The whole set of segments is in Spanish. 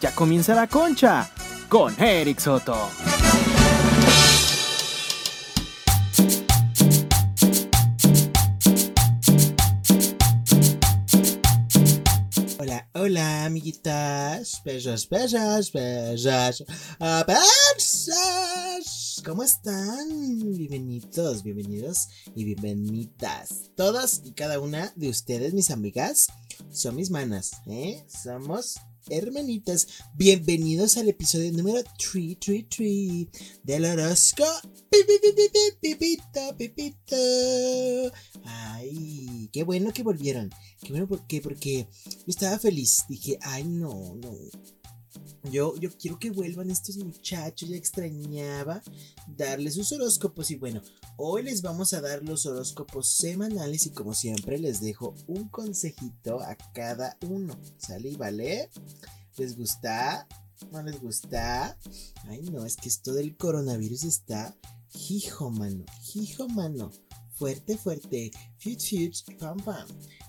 Ya comienza la concha con Eric Soto. Hola, hola, amiguitas, bellas, bellas, bellas. ¿Cómo están? Bienvenidos, bienvenidos y bienvenidas. Todas y cada una de ustedes, mis amigas, son mis manas, ¿eh? Somos hermanitas. Bienvenidos al episodio número 333 del horóscopo. Pipito, pipito. Ay, qué bueno que volvieron. Qué bueno porque, porque yo estaba feliz. Dije, ay, no, no. Yo, yo quiero que vuelvan estos muchachos, ya extrañaba darles sus horóscopos y bueno, hoy les vamos a dar los horóscopos semanales y como siempre les dejo un consejito a cada uno, ¿sale y vale? ¿Les gusta? ¿No les gusta? Ay no, es que esto del coronavirus está hijo mano, hijo mano, fuerte, fuerte, fit, fit, pam, pam.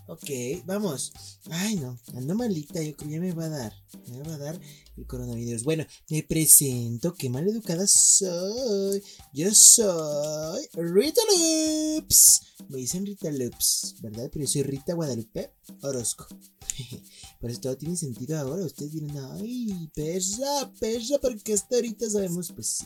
Ok, vamos. Ay, no, ando malita, yo creo que ya me va a dar. Me va a dar el coronavirus. Bueno, me presento, qué mal educada soy. Yo soy Rita Loops. Me dicen Rita Loops, ¿verdad? Pero yo soy Rita Guadalupe Orozco. Por eso todo tiene sentido ahora. Ustedes dirán, ay, perra, perra, porque hasta ahorita sabemos, pues sí.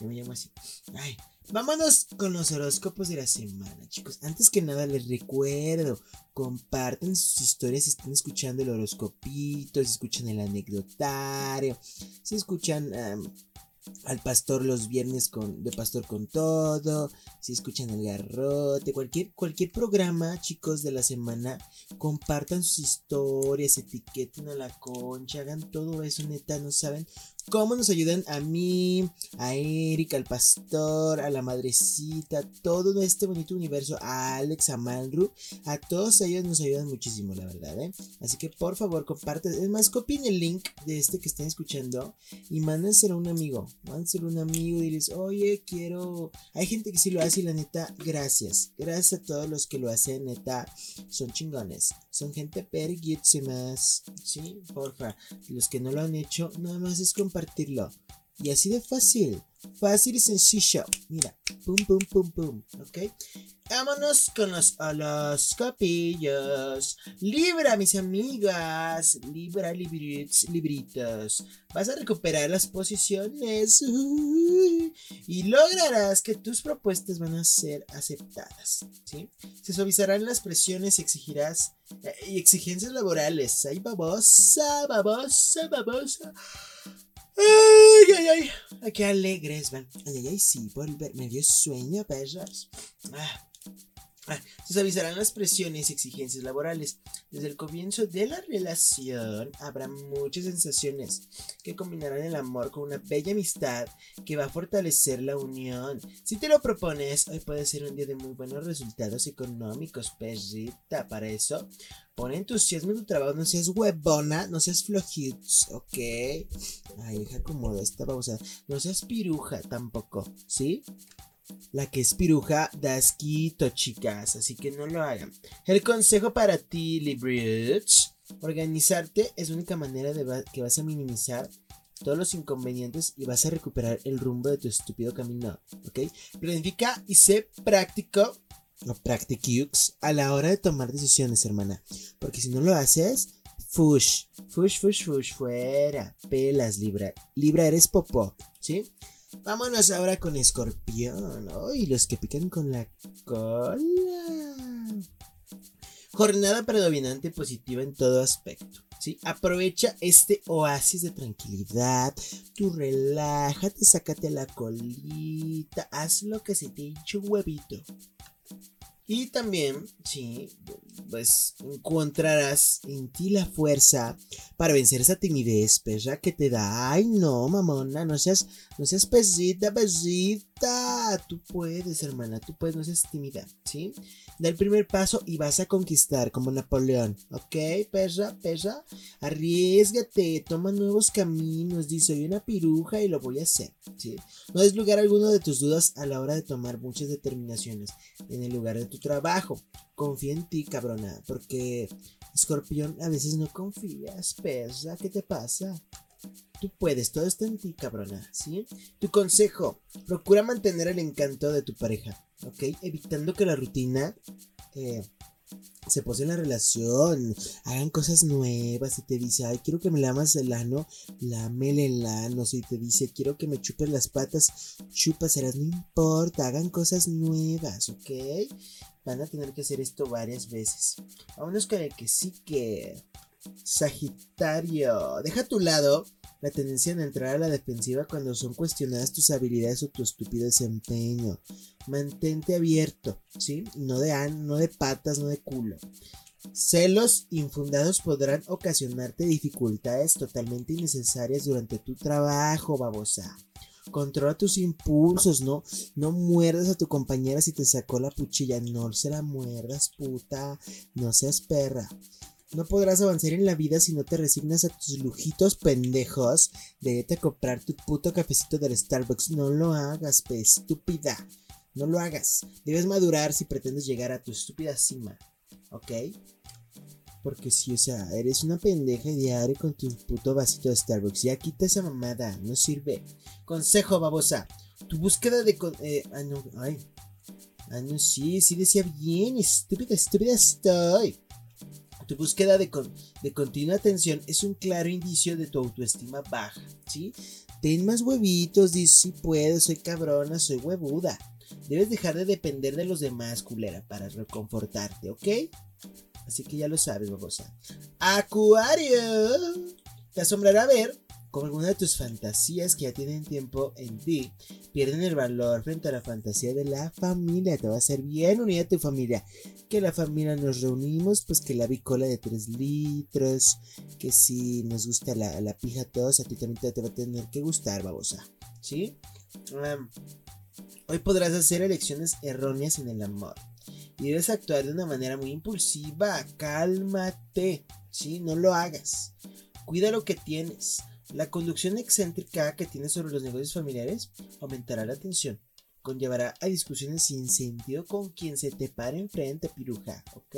Yo me llamo así. Ay, Vámonos con los horóscopos de la semana, chicos. Antes que nada les recuerdo, compartan sus historias si están escuchando el horoscopito, si escuchan el anecdotario, si escuchan al pastor los viernes con, de pastor con todo, si escuchan el garrote, cualquier, cualquier programa, chicos, de la semana, compartan sus historias, etiqueten a la concha, hagan todo eso, neta, no saben cómo nos ayudan a mí, a Erika, al pastor, a la madrecita, todo este bonito universo, a Alex, a Malru, a todos ellos nos ayudan muchísimo, la verdad, ¿eh? Así que por favor, compartan, es más, copien el link de este que están escuchando y mándenselo a un amigo, mándenselo a un amigo y diles, oye, quiero, hay gente que sí lo hace y la neta, gracias, gracias a todos los que lo hacen, neta, son chingones, son gente perguísimas, ¿sí? Porfa, los que no lo han hecho, nada más es compartir Y así de fácil. Fácil y sencillo. Mira. Pum, pum, pum, pum. ¿Ok? Vámonos con los horoscopillos. Libra, mis amigas. Libra, libritos, libritos. Vas a recuperar las posiciones. y lograrás que tus propuestas van a ser aceptadas. ¿sí? Se suavizarán las presiones y exigirás. Eh, y exigencias laborales. Ay, babosa, babosa, babosa. Ay, ay, ay. Qué alegres, van. Ay, ay, ay, sí, volver. Me dio sueño, perros. Ah. Se avisarán las presiones y exigencias laborales. Desde el comienzo de la relación habrá muchas sensaciones que combinarán el amor con una bella amistad que va a fortalecer la unión. Si te lo propones, hoy puede ser un día de muy buenos resultados económicos, perrita. Para eso, pon entusiasmo en tu trabajo, no seas huevona, no seas flojits, ¿ok? Ay, deja como esta pausa. No seas piruja tampoco, ¿sí? La que es piruja da asquito, chicas, así que no lo hagan. El consejo para ti, Librich. Organizarte es la única manera de que vas a minimizar todos los inconvenientes y vas a recuperar el rumbo de tu estúpido camino, ¿ok? Planifica y sé práctico o practicux a la hora de tomar decisiones, hermana. Porque si no lo haces, fush, fush, fush, fush, fuera, pelas, Libra. Libra eres popó, ¿sí? Vámonos ahora con escorpión. y los que pican con la cola. Jornada predominante positiva en todo aspecto. ¿sí? Aprovecha este oasis de tranquilidad. Tú relájate, sácate la colita. Haz lo que se te hinche un huevito. Y también, sí, pues encontrarás en ti la fuerza para vencer esa timidez, perra, que te da. Ay, no, mamona, no seas, no seas pesita, pesita. Tú puedes, hermana, tú puedes, no seas tímida, ¿sí? Da el primer paso y vas a conquistar como Napoleón, ¿ok, perra, perra? Arriesgate, toma nuevos caminos, dice, soy una piruja y lo voy a hacer, ¿sí? No des lugar a alguno de tus dudas a la hora de tomar muchas determinaciones en el lugar de tu trabajo. Confía en ti, cabrona, porque escorpión a veces no confías, perra, ¿qué te pasa? Tú puedes, todo está en ti, cabrona, ¿sí? Tu consejo, procura mantener el encanto de tu pareja, ¿ok? Evitando que la rutina eh, se pose en la relación, hagan cosas nuevas. Si te dice, ay, quiero que me lamas el ano, lámele el ano. Si te dice, quiero que me chupes las patas, chúpaselas, no importa, hagan cosas nuevas, ¿ok? Van a tener que hacer esto varias veces. Vámonos con el que sí que. Sagitario, deja a tu lado la tendencia a entrar a la defensiva cuando son cuestionadas tus habilidades o tu estúpido desempeño. Mantente abierto, ¿sí? No de, no de patas, no de culo. Celos infundados podrán ocasionarte dificultades totalmente innecesarias durante tu trabajo, babosa. Controla tus impulsos, no, no muerdas a tu compañera si te sacó la puchilla, no se la muerdas, puta, no seas perra. No podrás avanzar en la vida si no te resignas a tus lujitos pendejos de a comprar tu puto cafecito del Starbucks. No lo hagas, pe, estúpida. No lo hagas. Debes madurar si pretendes llegar a tu estúpida cima. ¿Ok? Porque si, o sea, eres una pendeja diario con tu puto vasito de Starbucks. Ya quita esa mamada. No sirve. Consejo, babosa. Tu búsqueda de... Eh, ay, no, ay. Ay, no, sí, sí decía bien. Estúpida, estúpida estoy. Tu búsqueda de, de continua atención es un claro indicio de tu autoestima baja, ¿sí? Ten más huevitos, dice si puedo, soy cabrona, soy huevuda. Debes dejar de depender de los demás, culera, para reconfortarte, ¿ok? Así que ya lo sabes, babosa. Acuario. Te asombrará ver como alguna de tus fantasías que ya tienen tiempo en ti pierden el valor frente a la fantasía de la familia. Te va a ser bien unida tu familia. Que la familia nos reunimos, pues que la bicola de 3 litros, que si nos gusta la, la pija todos, a ti también te, va a tener que gustar, babosa. ¿Sí? hoy podrás hacer elecciones erróneas en el amor. Y debes actuar de una manera muy impulsiva. Cálmate. ¿Sí? No lo hagas. Cuida lo que tienes. La conducción excéntrica que tienes sobre los negocios familiares aumentará la tensión. Conllevará a discusiones sin sentido con quien se te pare enfrente, piruja, ¿ok?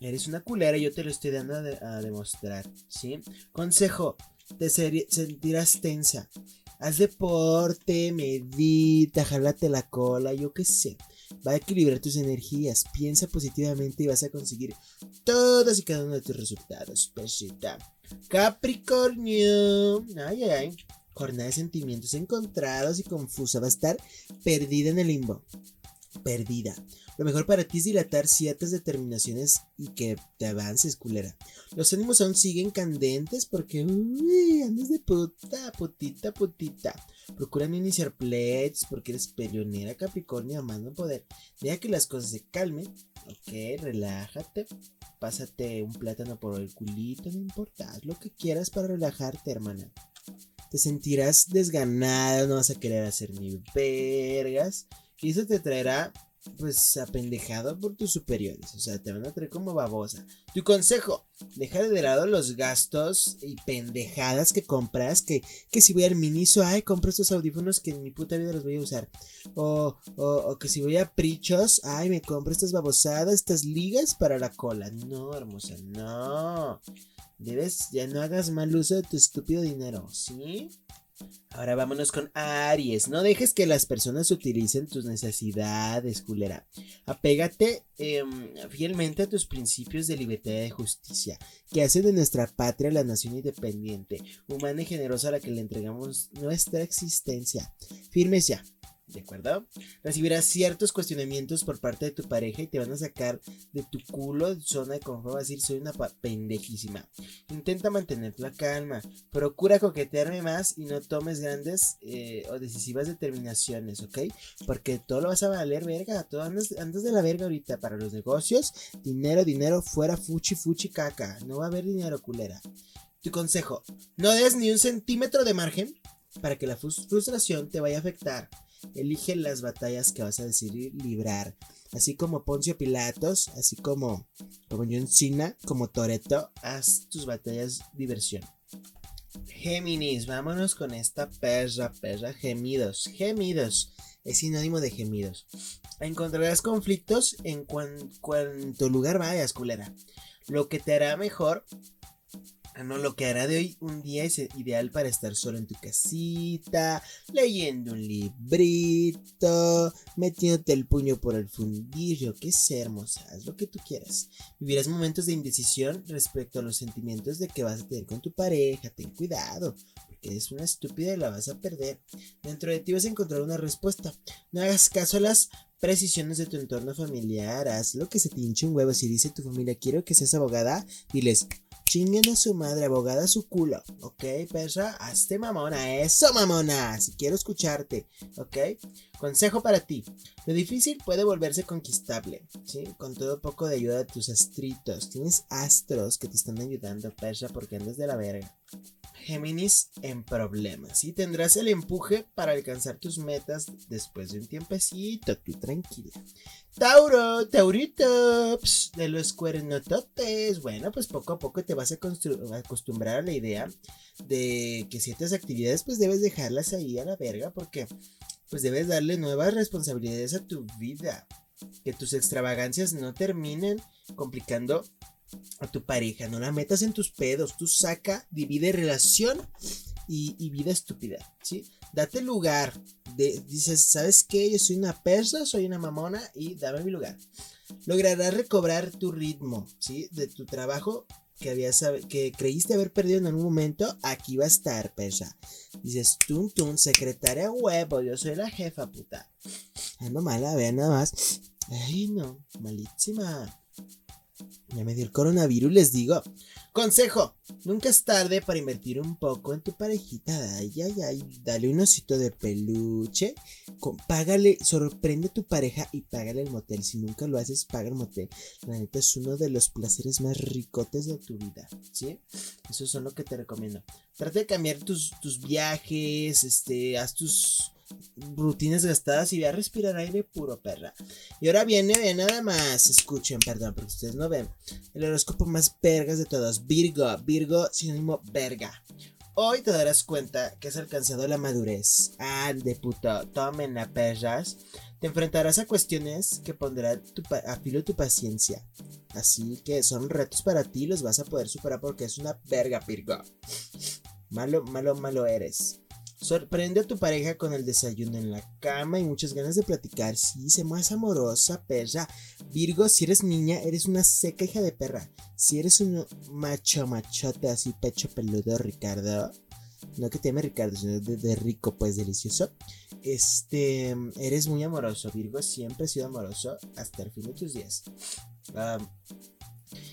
Eres una culera yo te lo estoy dando a, demostrar, ¿sí? Consejo, te sentirás tensa. Haz deporte, medita, jálate la cola, yo qué sé. Va a equilibrar tus energías, piensa positivamente y vas a conseguir todos y cada uno de tus resultados. Pesita. Capricornio. Ay, ay, ay. Jornada de sentimientos encontrados y confusa. Va a estar perdida en el limbo. Perdida. Lo mejor para ti es dilatar ciertas determinaciones y que te avances, culera. Los ánimos aún siguen candentes porque, uy, andas de puta, putita, putita. Procura no iniciar pleitos porque eres peleonera Capricornio amando poder. Deja que las cosas se calmen. Ok, relájate. Pásate un plátano por el culito, no importa. Haz lo que quieras para relajarte, hermana. Te sentirás desganada, no vas a querer hacer ni vergas. Y eso te traerá pues apendejado por tus superiores. O sea, te van a traer como babosa. Tu consejo, deja de lado los gastos y pendejadas que compras. Que, que si voy al Miniso, ay, compro estos audífonos que en mi puta vida los voy a usar. O, o, o que si voy a Prichos, ay, me compro estas babosadas, estas ligas para la cola. No, hermosa, no. Debes, ya no hagas mal uso de tu estúpido dinero, ¿sí? Ahora vámonos con Aries. No dejes que las personas utilicen tus necesidades, culera. Apégate em, fielmente a tus principios de libertad y de justicia, que hacen de nuestra patria la nación independiente, humana y generosa a la que le entregamos nuestra existencia. Firmes ya. ¿De acuerdo? Recibirás ciertos cuestionamientos por parte de tu pareja y te van a sacar de tu culo, zona de confort, a decir, soy una pendejísima. Intenta mantener la calma. Procura coquetearme más y no tomes grandes eh, o decisivas determinaciones, ¿ok? Porque todo lo vas a valer verga. Todo andas de la verga ahorita para los negocios. Dinero, dinero, fuera fuchi, fuchi, caca. No va a haber dinero, culera. Tu consejo, no des ni un centímetro de margen para que la frustración te vaya a afectar. Elige las batallas que vas a decidir librar. Así como Poncio Pilatos, así como, como John Cena, como Toreto, haz tus batallas diversión. Géminis, vámonos con esta perra, perra, gemidos, gemidos, es sinónimo de gemidos. Encontrarás conflictos en cuanto lugar vayas, culera. Lo que te hará mejor no, lo que hará de hoy un día es ideal para estar solo en tu casita, leyendo un librito, metiéndote el puño por el fundillo, que sé, hermosa, haz lo que tú quieras. Vivirás momentos de indecisión respecto a los sentimientos de que vas a tener con tu pareja, ten cuidado, porque eres una estúpida y la vas a perder. Dentro de ti vas a encontrar una respuesta. No hagas caso a las precisiones de tu entorno familiar, haz lo que se te hinche un huevo. Si dice tu familia, quiero que seas abogada, diles, Chinguen a su madre, abogada a su culo. ¿Ok, perra? Hazte mamona. Eso, mamona. Si quiero escucharte. ¿Ok? Consejo para ti. Lo difícil puede volverse conquistable. ¿Sí? Con todo poco de ayuda de tus astritos. Tienes astros que te están ayudando, perra, porque andas de la verga. Géminis en problemas y tendrás el empuje para alcanzar tus metas después de un tiempecito, tú tranquila. Tauro, Taurito, de los cuernototes. Bueno, pues poco a poco te vas a acostumbrar a la idea de que ciertas actividades pues debes dejarlas ahí a la verga porque pues debes darle nuevas responsabilidades a tu vida. Que tus extravagancias no terminen complicando a tu pareja, no la metas en tus pedos, tú saca, divide relación y, vida estúpida, ¿sí? Date lugar, de, dices, ¿sabes qué? Yo soy una persa, soy una mamona y dame mi lugar. Lograrás recobrar tu ritmo, ¿sí? De tu trabajo que, habías, que creíste haber perdido en algún momento, aquí va a estar, persa. Dices, tun tun, secretaria huevo, yo soy la jefa, puta. Ando mala, vean nada más. Ay, no, malísima. Ya me dio el coronavirus, les digo. Consejo, nunca es tarde para invertir un poco en tu parejita. Ay, ay, ay, dale un osito de peluche. págale, sorprende a tu pareja y págale el motel. Si nunca lo haces, paga el motel. La neta es uno de los placeres más ricotes de tu vida. ¿Sí? Eso es lo que te recomiendo. Trata de cambiar tus, tus viajes, este, haz tus rutinas gastadas y voy a respirar aire puro, perra. Y ahora viene, ve nada más, escuchen, perdón, porque ustedes no ven. El horóscopo más vergas de todos, Virgo, Virgo sinónimo verga. Hoy te darás cuenta que has alcanzado la madurez. Ah, de puto, tomen la perras. Te enfrentarás a cuestiones que pondrán a filo tu paciencia. Así que son retos para ti, los vas a poder superar porque es una verga, Virgo. Malo, malo, malo eres. Sorprende a tu pareja con el desayuno en la cama y muchas ganas de platicar. Sí, sé más amorosa, perra. Virgo, si eres niña, eres una seca hija de perra. Si eres un macho machote así, pecho peludo, Ricardo. No que te llame Ricardo, sino de, rico, pues delicioso. Este, eres muy amoroso, Virgo. Siempre he sido amoroso hasta el fin de tus días.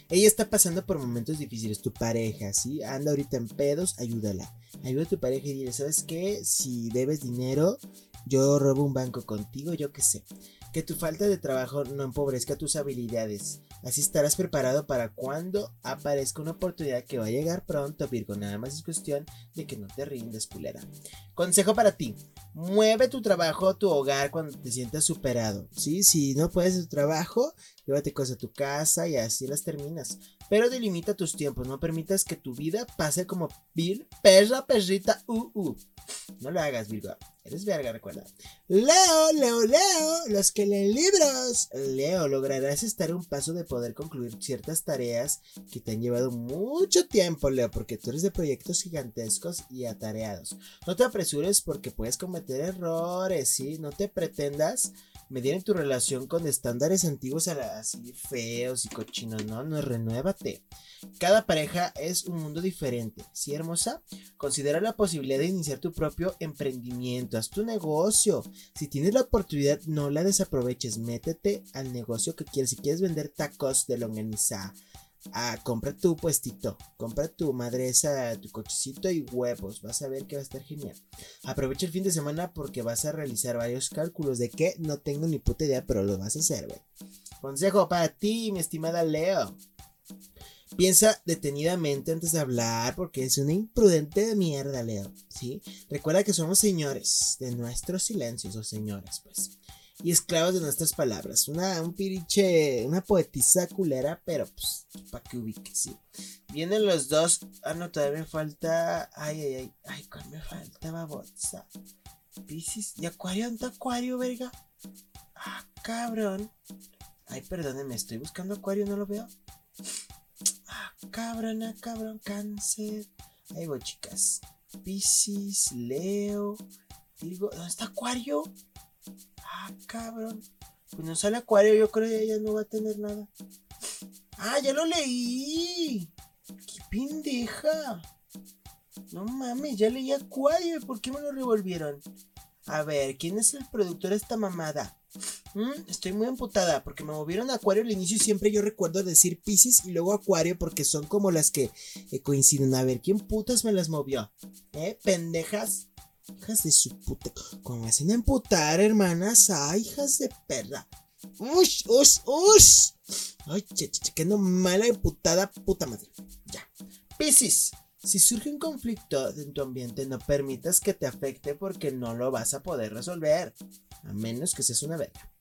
ella está pasando por momentos difíciles. Tu pareja, ¿sí? Anda ahorita en pedos, ayúdala ayuda a tu pareja y dile, ¿sabes qué? Si debes dinero, yo robo un banco contigo, yo qué sé. Que tu falta de trabajo no empobrezca tus habilidades. Así estarás preparado para cuando aparezca una oportunidad que va a llegar pronto, Virgo. Nada más es cuestión de que no te rindas, culera. Consejo para ti. Mueve tu trabajo, tu hogar cuando te sientas superado. ¿sí? Si no puedes tu trabajo, llévate cosas a tu casa y así las terminas. Pero delimita tus tiempos. No permitas que tu vida pase como Bill, perra, perrita, uh, uh. No lo hagas, Virgo. Eres verga, recuerda. Leo, Leo, Leo, los que leen libros. Leo, lograrás estar un paso de poder concluir ciertas tareas que te han llevado mucho tiempo, Leo, porque tú eres de proyectos gigantescos y atareados. No te apresures porque puedes cometer errores, ¿sí? No te pretendas medir en tu relación con estándares antiguos así feos y cochinos, no, no, renuévate. Cada pareja es un mundo diferente, ¿sí, hermosa? Considera la posibilidad de iniciar tu propio emprendimiento, haz tu negocio. Si tienes la oportunidad, no la desaproveches, métete al negocio que quieres. Si quieres vender tacos de longaniza, ah, compra tu puestito, compra tu madresa, tu cochecito y huevos. Vas a ver que va a estar genial. Aprovecha el fin de semana porque vas a realizar varios cálculos de que no tengo ni puta idea, pero lo vas a hacer, güey. Consejo para ti, mi estimada Leo. Piensa detenidamente antes de hablar porque es una imprudente de mierda, Leo. ¿sí? Recuerda que somos señores de nuestros silencios, o señoras, pues. Y esclavos de nuestras palabras. Una, un piriche, una poetisa culera, pero pues, para que ubique, sí. Vienen los dos. Ah, no, todavía me falta. Ay, ay, ay. Ay, ¿cuál me falta, babosa? Piscis. ¿Y Acuario? ¿Dónde Acuario, verga? Ah, cabrón. Ay, perdónenme, estoy buscando Acuario, no lo veo. Ah, cabrón, ah, cabrón, cáncer. Ahí voy, chicas. Piscis, Leo. ¿Dónde está Acuario? Ah, cabrón. Pues no sale Acuario, yo creo que ella no va a tener nada. Ah, ya lo leí. ¡Qué pendeja! No mames, ya leí Acuario. ¿Por qué me lo revolvieron? A ver, ¿quién es el productor de esta mamada? Mm, estoy muy emputada porque me movieron a Acuario al inicio y siempre yo recuerdo decir Pisces y luego Acuario porque son como las que eh, coinciden. A ver, ¿quién putas me las movió? ¿Eh? Pendejas. Hijas de su puta. Como me hacen emputar, hermanas. Ay, hijas de perra. Ush, ush, ush. Ay, che, che, no mala emputada, puta madre. Ya. Piscis. Si surge un conflicto en tu ambiente, no permitas que te afecte porque no lo vas a poder resolver. A menos que seas una verga.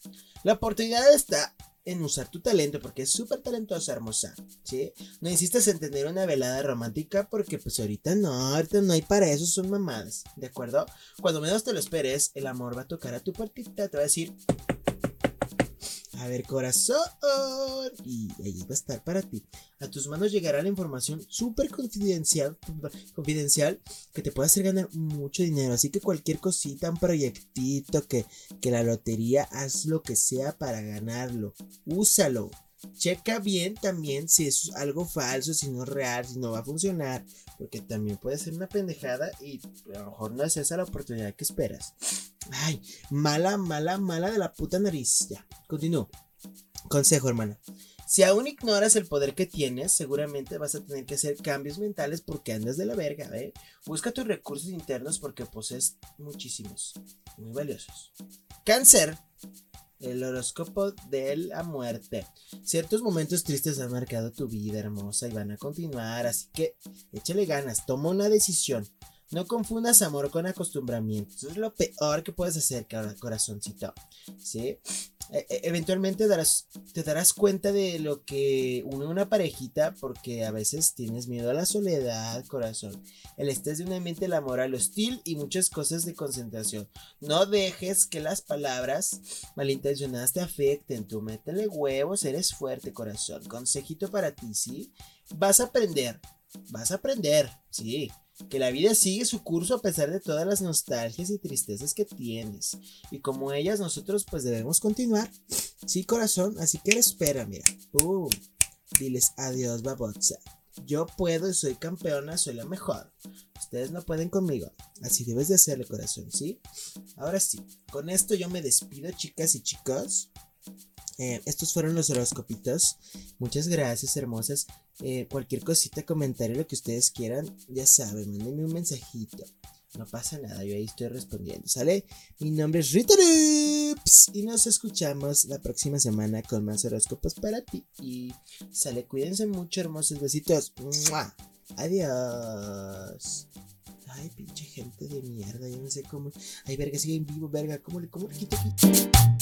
La oportunidad está en usar tu talento porque es súper talentosa, hermosa. ¿Sí? No insistas en tener una velada romántica porque pues ahorita no, ahorita no hay para eso, son mamadas. ¿De acuerdo? Cuando menos te lo esperes, el amor va a tocar a tu puertita, te va a decir... A ver, corazón. Y ahí va a estar para ti. A tus manos llegará la información súper confidencial, confidencial que te puede hacer ganar mucho dinero. Así que cualquier cosita, un proyectito, que, que la lotería, haz lo que sea para ganarlo. Úsalo. Checa bien también si es algo falso, si no es real, si no va a funcionar. Porque también puede ser una pendejada y a lo mejor no es esa la oportunidad que esperas. Ay, mala, mala, mala de la puta nariz. Ya, continúo. Consejo, hermana. Si aún ignoras el poder que tienes, seguramente vas a tener que hacer cambios mentales porque andas de la verga, ¿eh? Busca tus recursos internos porque posees muchísimos, muy valiosos. Cáncer el horóscopo de la muerte. Ciertos momentos tristes han marcado tu vida hermosa y van a continuar, así que échale ganas, toma una decisión. No confundas amor con acostumbramiento. Eso es lo peor que puedes hacer, corazoncito. ¿Sí? E, e, eventualmente te darás cuenta de lo que une una parejita porque a veces tienes miedo a la soledad, corazón. El estrés de un ambiente laboral hostil y muchas cosas de concentración. No dejes que las palabras malintencionadas te afecten. Tú métele huevos, eres fuerte, corazón. Consejito para ti, ¿sí? Vas a aprender. Vas a aprender, sí que la vida sigue su curso a pesar de todas las nostalgias y tristezas que tienes. Y como ellas, nosotros pues debemos continuar. Sí, corazón, así que espera, mira. Diles adiós, babotza. Yo puedo y soy campeona, soy la mejor. Ustedes no pueden conmigo. Así debes de hacerle, corazón, ¿sí? Ahora sí, con esto yo me despido, chicas y chicos. Eh, estos fueron los horóscopitos. Muchas gracias, hermosas. Eh, cualquier cosita, comentario, lo que ustedes quieran, ya saben, mándenme un mensajito. No pasa nada, yo ahí estoy respondiendo, ¿sale? Mi nombre es Rita y nos escuchamos la próxima semana con más horóscopos para ti. Y sale, cuídense mucho, hermosos besitos. Adiós. Ay, pinche gente de mierda, yo no sé cómo. Ay, verga, sigue en vivo, verga. ¿Cómo le, cómo le quito aquí?